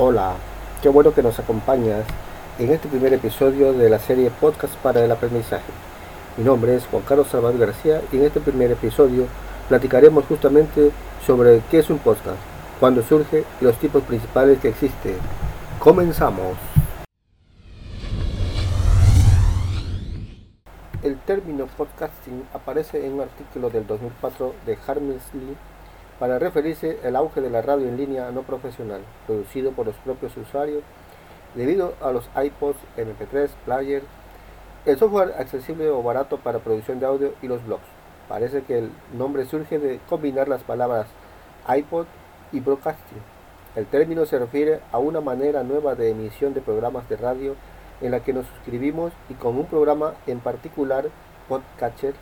Hola, qué bueno que nos acompañas en este primer episodio de la serie Podcast para el Aprendizaje. Mi nombre es Juan Carlos Salvador García y en este primer episodio platicaremos justamente sobre qué es un podcast, cuándo surge y los tipos principales que existen. Comenzamos. El término podcasting aparece en un artículo del 2004 de Harmesley para referirse al auge de la radio en línea no profesional, producido por los propios usuarios debido a los iPods, MP3, player, el software accesible o barato para producción de audio y los blogs. Parece que el nombre surge de combinar las palabras iPod y broadcasting. El término se refiere a una manera nueva de emisión de programas de radio en la que nos suscribimos y con un programa en particular, Podcatcher,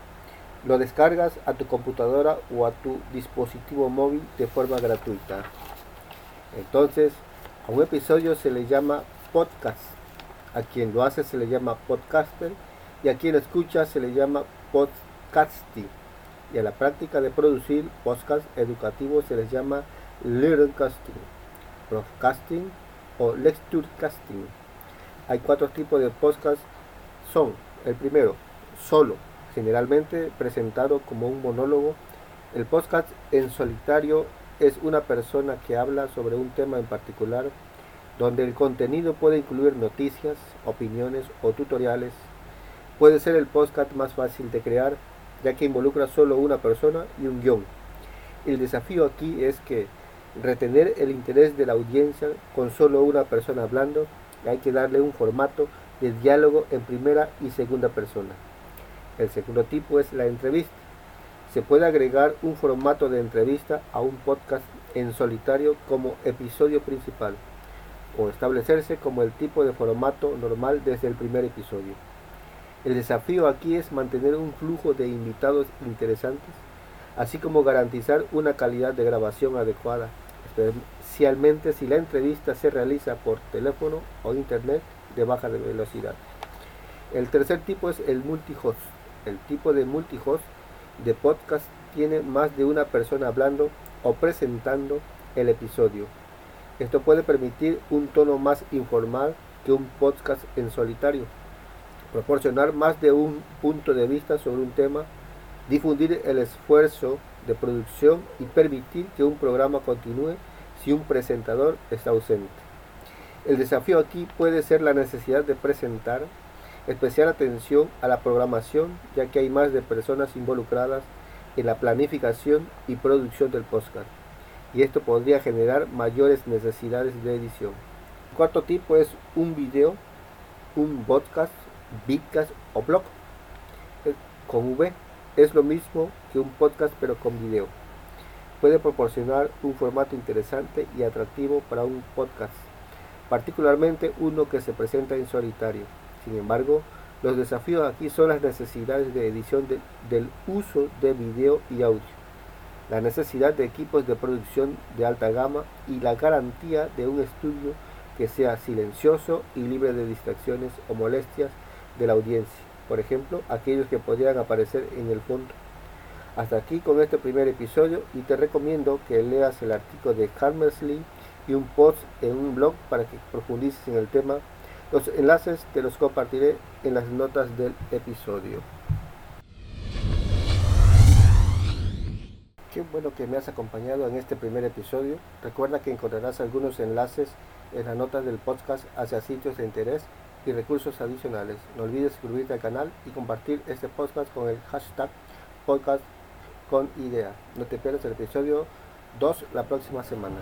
lo descargas a tu computadora o a tu dispositivo móvil de forma gratuita. Entonces, a un episodio se le llama podcast. A quien lo hace se le llama podcaster y a quien escucha se le llama podcasting. Y a la práctica de producir podcast educativos se les llama learncasting, broadcasting o lecturecasting. Hay cuatro tipos de podcast. Son el primero, solo, generalmente presentado como un monólogo. El podcast en solitario es una persona que habla sobre un tema en particular, donde el contenido puede incluir noticias, opiniones o tutoriales. Puede ser el podcast más fácil de crear, ya que involucra solo una persona y un guion. El desafío aquí es que retener el interés de la audiencia con solo una persona hablando, hay que darle un formato de diálogo en primera y segunda persona. El segundo tipo es la entrevista. Se puede agregar un formato de entrevista a un podcast en solitario como episodio principal o establecerse como el tipo de formato normal desde el primer episodio. El desafío aquí es mantener un flujo de invitados interesantes, así como garantizar una calidad de grabación adecuada, especialmente si la entrevista se realiza por teléfono o internet de baja velocidad. El tercer tipo es el multihost. El tipo de multihost de podcast tiene más de una persona hablando o presentando el episodio. Esto puede permitir un tono más informal que un podcast en solitario, proporcionar más de un punto de vista sobre un tema, difundir el esfuerzo de producción y permitir que un programa continúe si un presentador está ausente. El desafío aquí puede ser la necesidad de presentar especial atención a la programación, ya que hay más de personas involucradas en la planificación y producción del podcast, y esto podría generar mayores necesidades de edición. El cuarto tipo es un video, un podcast, vidcast o blog eh, con V. Es lo mismo que un podcast pero con video. Puede proporcionar un formato interesante y atractivo para un podcast, particularmente uno que se presenta en solitario. Sin embargo, los desafíos aquí son las necesidades de edición del uso de video y audio, la necesidad de equipos de producción de alta gama y la garantía de un estudio que sea silencioso y libre de distracciones o molestias de la audiencia, por ejemplo, aquellos que podrían aparecer en el fondo. Hasta aquí con este primer episodio y te recomiendo que leas el artículo de Hammersley y un post en un blog para que profundices en el tema los enlaces te los compartiré en las notas del episodio. Qué bueno que me has acompañado en este primer episodio. Recuerda que encontrarás algunos enlaces en las notas del podcast hacia sitios de interés y recursos adicionales. No olvides suscribirte al canal y compartir este podcast con el hashtag podcast con idea. No te pierdas el episodio 2 la próxima semana.